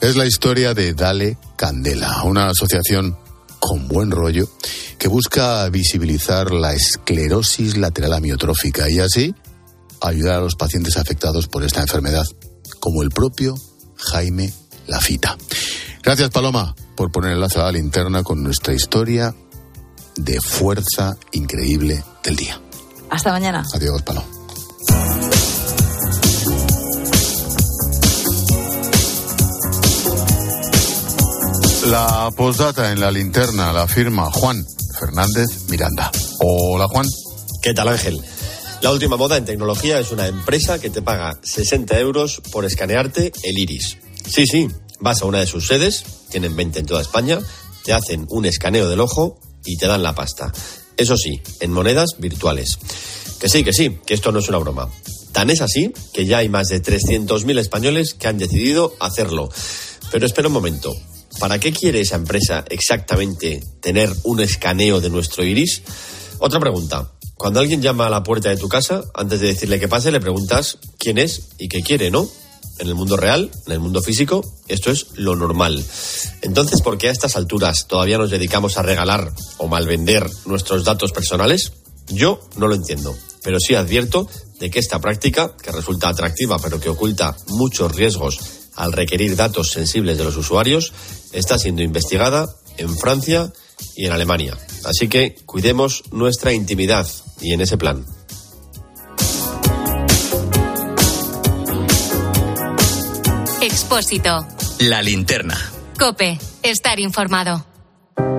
Es la historia de Dale Candela, una asociación con buen rollo que busca visibilizar la esclerosis lateral amiotrófica y así ayudar a los pacientes afectados por esta enfermedad, como el propio Jaime Lafita. Gracias, Paloma, por poner el lazo a la linterna con nuestra historia de fuerza increíble del día. Hasta mañana. Adiós, Paloma. La postdata en la linterna la firma Juan Fernández Miranda. Hola, Juan. ¿Qué tal, Ángel? La última moda en tecnología es una empresa que te paga 60 euros por escanearte el iris. Sí, sí, vas a una de sus sedes, tienen 20 en toda España, te hacen un escaneo del ojo y te dan la pasta. Eso sí, en monedas virtuales. Que sí, que sí, que esto no es una broma. Tan es así que ya hay más de 300.000 españoles que han decidido hacerlo. Pero espera un momento. ¿Para qué quiere esa empresa exactamente tener un escaneo de nuestro iris? Otra pregunta. Cuando alguien llama a la puerta de tu casa, antes de decirle que pase, le preguntas quién es y qué quiere, ¿no? En el mundo real, en el mundo físico, esto es lo normal. Entonces, ¿por qué a estas alturas todavía nos dedicamos a regalar o malvender nuestros datos personales? Yo no lo entiendo, pero sí advierto de que esta práctica, que resulta atractiva pero que oculta muchos riesgos al requerir datos sensibles de los usuarios, está siendo investigada en Francia y en Alemania. Así que cuidemos nuestra intimidad y en ese plan. Expósito. La linterna. Cope. Estar informado.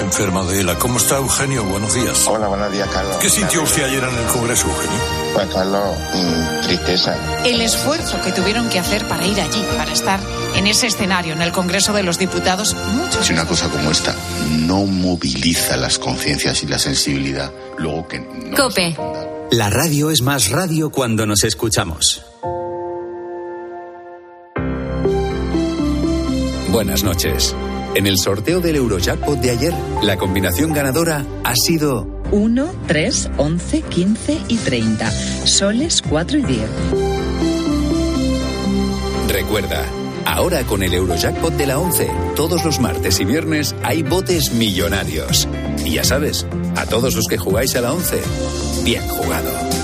enferma de ELA. ¿Cómo está Eugenio? Buenos días. Hola, buenos días, Carlos. ¿Qué sintió usted ayer en el Congreso, Eugenio? Pues, Carlos, mmm, tristeza. El esfuerzo que tuvieron que hacer para ir allí, para estar en ese escenario, en el Congreso de los Diputados, muchos. Si una cosa como esta no moviliza las conciencias y la sensibilidad, luego que. No Cope. La radio es más radio cuando nos escuchamos. Buenas noches. En el sorteo del Eurojackpot de ayer, la combinación ganadora ha sido 1, 3, 11, 15 y 30. Soles 4 y 10. Recuerda, ahora con el Eurojackpot de la 11, todos los martes y viernes hay botes millonarios. Y ya sabes, a todos los que jugáis a la 11, bien jugado.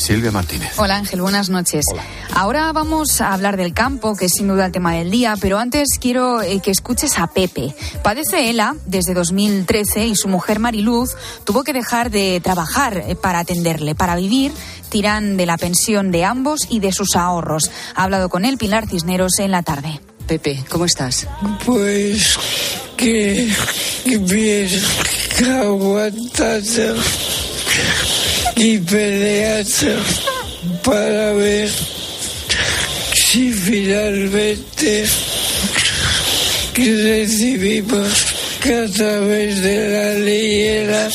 Silvia Martínez. Hola Ángel, buenas noches. Ahora vamos a hablar del campo, que es sin duda el tema del día, pero antes quiero eh, que escuches a Pepe. Padece ELA desde 2013 y su mujer Mariluz tuvo que dejar de trabajar eh, para atenderle, para vivir. Tiran de la pensión de ambos y de sus ahorros. Ha hablado con él Pilar Cisneros en la tarde. Pepe, ¿cómo estás? Pues que, que bien, que aguantando y peleando para ver si finalmente recibimos que a través de la ley era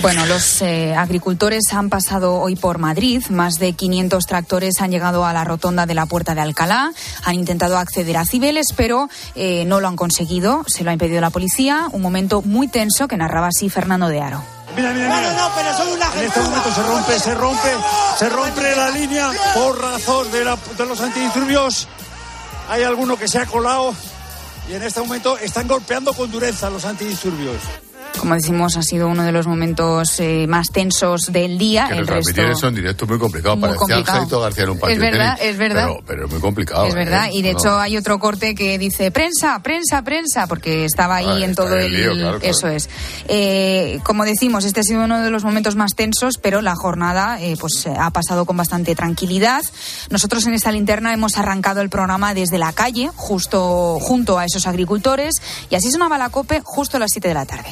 Bueno, los eh, agricultores han pasado hoy por Madrid. Más de 500 tractores han llegado a la rotonda de la Puerta de Alcalá. Han intentado acceder a Cibeles, pero eh, no lo han conseguido. Se lo ha impedido la policía. Un momento muy tenso que narraba así Fernando de Aro. Mira, mira, mira. No, no, pero son una En este momento se rompe, se rompe, se rompe la línea por razón de, la- de los antidisturbios. Hay alguno que se ha colado y en este momento están golpeando con dureza los antidisturbios. Como decimos, ha sido uno de los momentos eh, más tensos del día. Que el resto... eso en directo es muy complicado. Muy Parecía complicado. García en un partido Es verdad, tenis, es verdad. Pero, pero es muy complicado. Es verdad, ¿eh? y de No, hecho hay otro corte que dice prensa, prensa, prensa, porque estaba ahí Ah, en todo el. el lío, claro, claro. Eso es. Eh, como decimos, este ha sido uno de los momentos más tensos, pero la jornada eh, pues ha pasado con bastante tranquilidad. Nosotros en esta linterna hemos arrancado el programa desde la calle, justo junto a esos agricultores, y así sonaba la cope justo a las 7 de la tarde.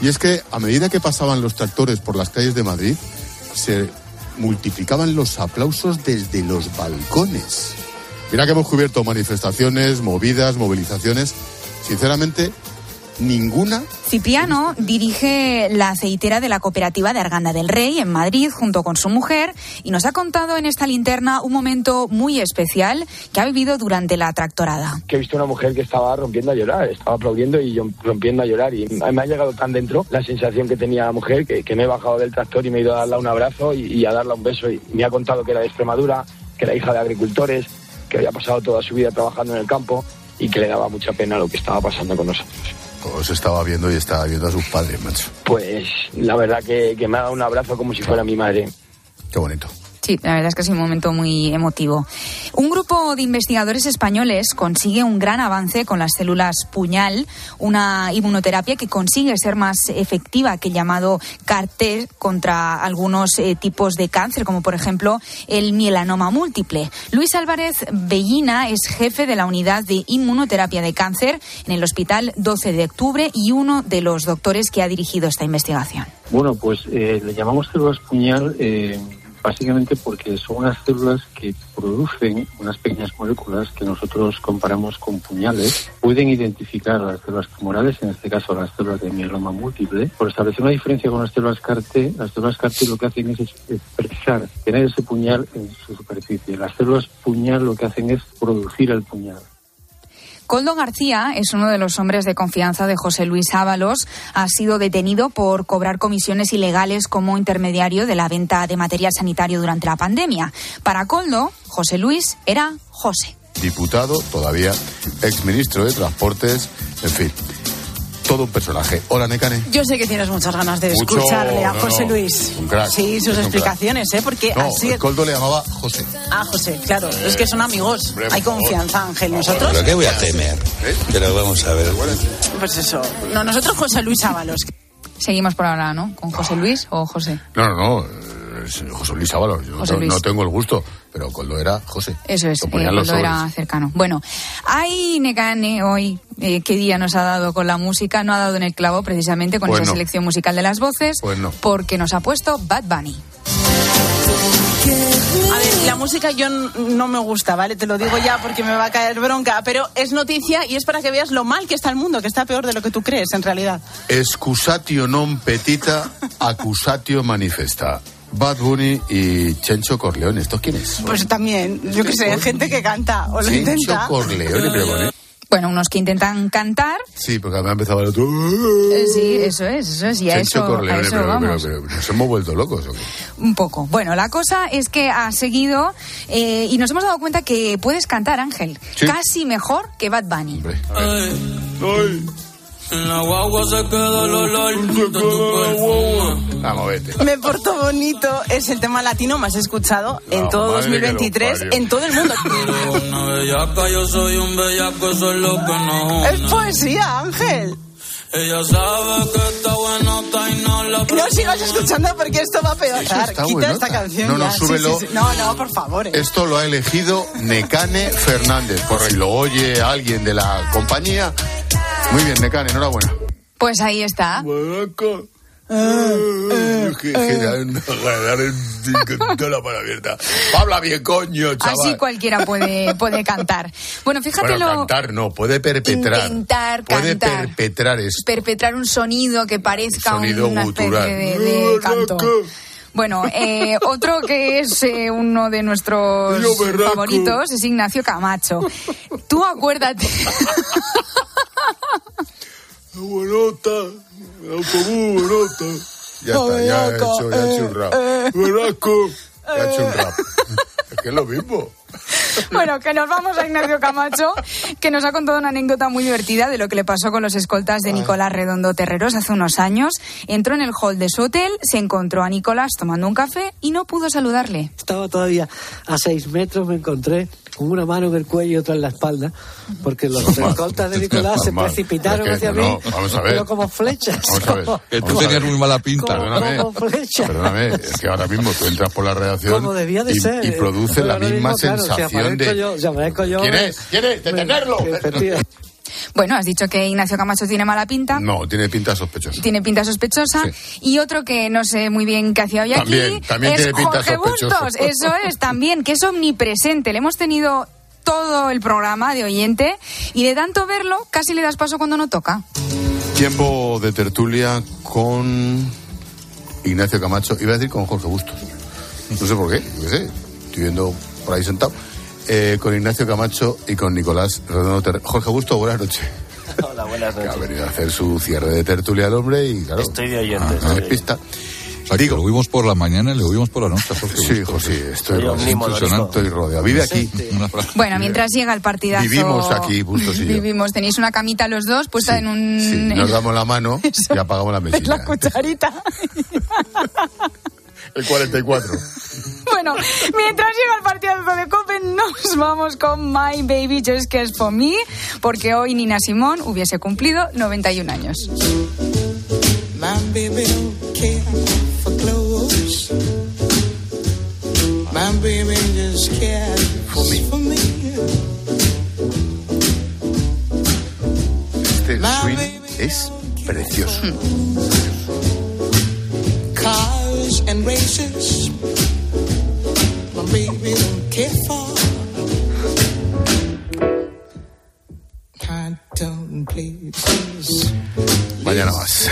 Y es que a medida que pasaban los tractores por las calles de Madrid, se multiplicaban los aplausos desde los balcones. Mira que hemos cubierto manifestaciones, movidas, movilizaciones. Sinceramente, ninguna Cipriano dirige la aceitera de la cooperativa de Arganda del Rey en Madrid junto con su mujer y nos ha contado en esta linterna un momento muy especial que ha vivido durante la tractorada. que he visto una mujer que estaba rompiendo a llorar, estaba aplaudiendo y yo rompiendo a llorar y me ha llegado tan dentro la sensación que tenía la mujer que, que me he bajado del tractor y me he ido a darle un abrazo y, y a darle un beso y me ha contado que era de Extremadura, que era hija de agricultores, que había pasado toda su vida trabajando en el campo y que le daba mucha pena lo que estaba pasando con nosotros. Os estaba viendo y estaba viendo a sus padres, macho. Pues la verdad que, que me ha dado un abrazo como si fuera mi madre. Qué bonito. Sí, la verdad es que ha sido un momento muy emotivo. Un grupo de investigadores españoles consigue un gran avance con las células puñal, una inmunoterapia que consigue ser más efectiva que el llamado CAR-T contra algunos eh, tipos de cáncer, como por ejemplo el mielanoma múltiple. Luis Álvarez Bellina es jefe de la unidad de inmunoterapia de cáncer en el Hospital 12 de Octubre y uno de los doctores que ha dirigido esta investigación. Bueno, pues eh, le llamamos células puñal eh, básicamente porque son unas células que producen unas pequeñas moléculas que nosotros comparamos con puñales. Pueden identificar las células tumorales, en este caso las células de mieloma múltiple. Por establecer una diferencia con las células CAR-T, las células CAR-T lo que hacen es expresar, tener ese puñal en su superficie. Las células puñal lo que hacen es producir el puñal. Coldo García es uno de los hombres de confianza de José Luis Ábalos. Ha sido detenido por cobrar comisiones ilegales como intermediario de la venta de material sanitario durante la pandemia. Para Coldo, José Luis era José. Diputado, todavía exministro de Transportes, en fin. Todo un personaje. Hola, Necane. Yo sé que tienes muchas ganas de Mucho, escucharle a no, José no, Luis. un crack, sí, sus explicaciones, ¿eh? Porque No, así. el Coldo le llamaba José. Ah, José, claro, es que son amigos. Hombre, Hay confianza, Ángel. Nosotros. ¿Pero qué voy a temer? Pero vamos a ver. Pues eso. No, nosotros José Luis Ábalos. Seguimos por ahora, ¿no? ¿Con José Luis o José? No, no, no. Es José Luis Ábalos. Yo no José tengo- Luis. no tengo el gusto, pero Coldo era José. Eso es, eh, Coldo era cercano. Bueno, hay Necane hoy, eh, qué día nos ha dado con la música, no ha dado en el clavo precisamente con Pues esa no. selección musical de las voces, Pues no. porque nos ha puesto Bad Bunny. A ver, la música yo no me gusta, ¿vale? Te lo digo ya porque me va a caer bronca, pero es noticia y es para que veas lo mal que está el mundo, que está peor de lo que tú crees en realidad. Excusatio non petita, accusatio manifesta. Bad Bunny y Chencho Corleone. ¿Estos quiénes? Pues también, yo qué sé, gente que canta o lo Chencho intenta. Corleone, pero con él. Bueno, unos que intentan cantar. Sí, porque me ha empezado el otro. eh, sí, eso es, eso es, y a Chencho eso, a Corleone, eso pero, pero, vamos. pero, nos hemos vuelto locos. ¿o qué? Un poco. Bueno, la cosa es que ha seguido eh, y nos hemos dado cuenta que puedes cantar, Ángel, Sí. casi mejor que Bad Bunny. En la guagua se queda el olor de tu perfume. Vamos, vete. Me porto bonito es el tema latino más escuchado en todo madre que lo 2023 parió. en todo el mundo. Pero una bellaca, yo soy un bellaco, eso es lo que nos Es une. poesía, Ángel. Ella sabe que está buenota y no la No sigas escuchando porque esto va a peor. Quita buenota. esta canción. No, no, ya. Sí, súbelo. sí, sí. No, no, por favor. eh. Esto lo ha elegido Necane Fernández. Por si lo oye alguien de la compañía. Muy bien, Necane, enhorabuena. Pues ahí está. Mano abierta. Habla bien, coño, chaval. Así cualquiera puede, puede cantar. Bueno, fíjate Bueno, lo. cantar no, puede perpetrar. Intentar puede cantar. perpetrar esto. perpetrar un sonido que parezca Sonido una especie gutural. de, de canto. Bueno, eh, otro que es eh, uno de nuestros favoritos es Ignacio Camacho. Tú acuérdate. Buenota, el autobús, buenota. Ya está, ya he hecho, ya he hecho un rap. Berraco. Ya he hecho un rap. Es que es lo mismo. Bueno, que nos vamos a Ignacio Camacho, que nos ha contado una anécdota muy divertida de lo que le pasó con los escoltas de Nicolás Redondo Terreros hace unos años. Entró en el hall de su hotel, se encontró a Nicolás tomando un café y no pudo saludarle. Estaba todavía a seis metros, me encontré con una mano en el cuello y otra en la espalda, porque los escoltas de Nicolás se precipitaron Es que, hacia no, mí, vamos a ver. pero como flechas. Vamos a ver. Que tú tenías muy mala pinta. Perdóname, como flecha. perdóname, es que ahora mismo tú entras por la redacción Como debía de y, ser. y produce la Ahora misma mismo, claro, si sensación de... yo- si yo, ¿Quién me- es? ¿Quién es? ¡Detenerlo! Bueno, has dicho que Ignacio Camacho tiene mala pinta. No, tiene pinta sospechosa. Tiene pinta sospechosa. Y otro que no sé muy bien qué hacía hoy También, aquí también es tiene pinta Jorge sospechosa. Bustos. Eso es, también, que es omnipresente. Le hemos tenido todo el programa de oyente y de tanto verlo casi le das paso cuando no toca. Tiempo de tertulia con Ignacio Camacho. Iba a decir con Jorge Bustos. No sé por qué, yo qué sé. Estoy viendo por ahí sentado. Eh, con Ignacio Camacho y con Nicolás Redondo Ter- Jorge Bustos, buenas noches. Hola, buenas Que ha noches. venido a hacer su cierre de tertulia al hombre y claro. Estoy de oyente, ah, estoy no de pista. O sea, que lo oímos por la mañana y lo oímos por la noche. Jorge Sí. José, estoy omnímodo, Estoy rodeado. Vive aquí. Bueno, mientras llega el partidazo. Vivimos aquí, y yo. Vivimos, tenéis una camita los dos puesta en un. Sí, nos damos la mano y apagamos la mesilla. la cucharita. El 44. Bueno, mientras llega el partidazo de Copen, nos vamos con My Baby Just Cares for Me, porque hoy Nina Simón hubiese cumplido 91 años. My baby don't care for clothes. My baby just cares for me. Este swing es precioso.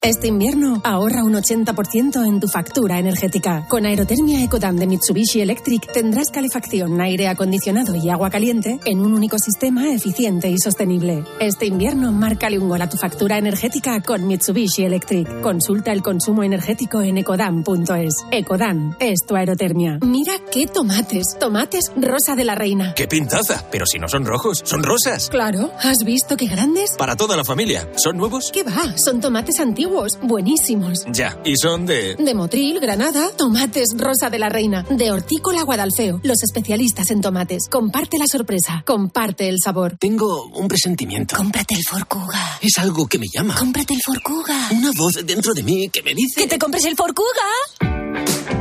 Este invierno ahorra un 80% en tu factura energética. Con Aerotermia Ecodam de Mitsubishi Electric tendrás calefacción, aire acondicionado y agua caliente en un único sistema eficiente y sostenible. Este invierno márcale un gol a tu factura energética con Mitsubishi Electric. Consulta el consumo energético en ecodam.es. Ecodam es tu aerotermia. Mira qué tomates. Tomates rosa de la reina. ¡Qué pintaza! Pero si no son rojos, son rosas. Claro, ¿has visto qué grandes? Para toda la familia. ¿Son nuevos? ¿Qué va? Son tomates antiguos, buenísimos. Ya. Y son de... De Motril, Granada, tomates Rosa de la Reina, de Hortícola Guadalfeo, los especialistas en tomates. Comparte la sorpresa, comparte el sabor. Tengo un presentimiento. Cómprate el Forcuga. Es algo que me llama. Cómprate el Forcuga. Una voz dentro de mí que me dice... ¡Que te compres el Forcuga!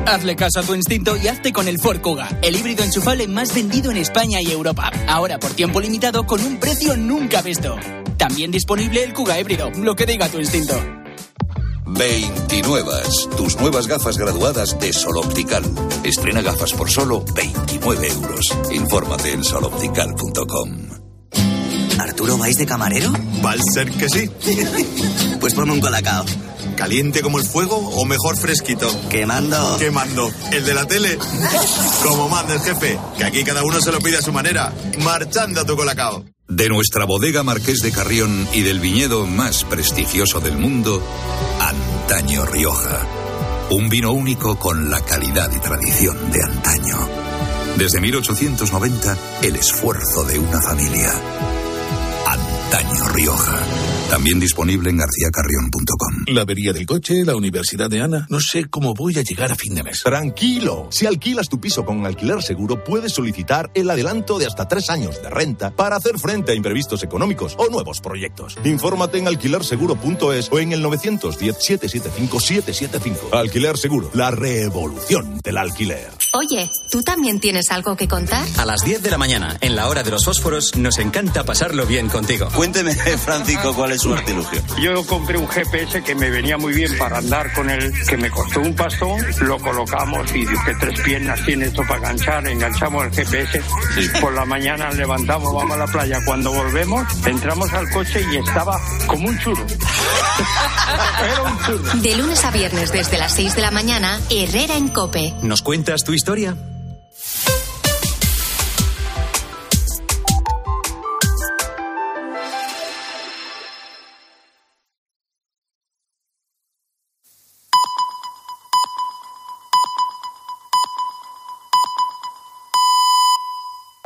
Hazle caso a tu instinto y hazte con el Ford Kuga, el híbrido enchufable más vendido en España y Europa. Ahora por tiempo limitado con un precio nunca visto. También disponible el Kuga híbrido, lo que diga tu instinto. 29. Tus nuevas gafas graduadas de Sol Optical. Estrena gafas por solo 29 euros. Infórmate en soloptical.com. ¿Arturo vais de camarero? Va a ser que sí. Pues ponme un colacao. ¿Caliente como el fuego o mejor fresquito? Quemando. Quemando. ¿El de la tele? Como manda el jefe, que aquí cada uno se lo pide a su manera. Marchando a tu colacao. De nuestra bodega Marqués de Carrión y del viñedo más prestigioso del mundo, Antaño Rioja. Un vino único con la calidad y tradición de antaño. Desde 1890, el esfuerzo de una familia. Antaño Rioja. También disponible en garcíacarrión.com. La avería del coche, la universidad de Ana. No sé cómo voy a llegar a fin de mes. Tranquilo, si alquilas tu piso con alquiler seguro, puedes solicitar el adelanto de hasta tres años de renta para hacer frente a imprevistos económicos o nuevos proyectos. Infórmate en alquilerseguro.es o en el 910-775-775. Alquiler Seguro, la revolución del alquiler. Oye, ¿tú también tienes algo que contar? A las 10 de la mañana, en la hora de los fósforos, nos encanta pasarlo bien contigo. Cuénteme, Francisco, cuál es su artilugio. Yo compré un GPS que me venía muy bien para andar con él, que me costó un pastón, lo colocamos y dije, tres piernas tiene esto para enganchar, enganchamos el GPS, por la mañana levantamos, vamos a la playa, cuando volvemos, entramos al coche y estaba como un churro. Era un churro. De lunes a viernes desde las 6 de la mañana, Herrera en Cope. ¿Nos cuentas tu historia?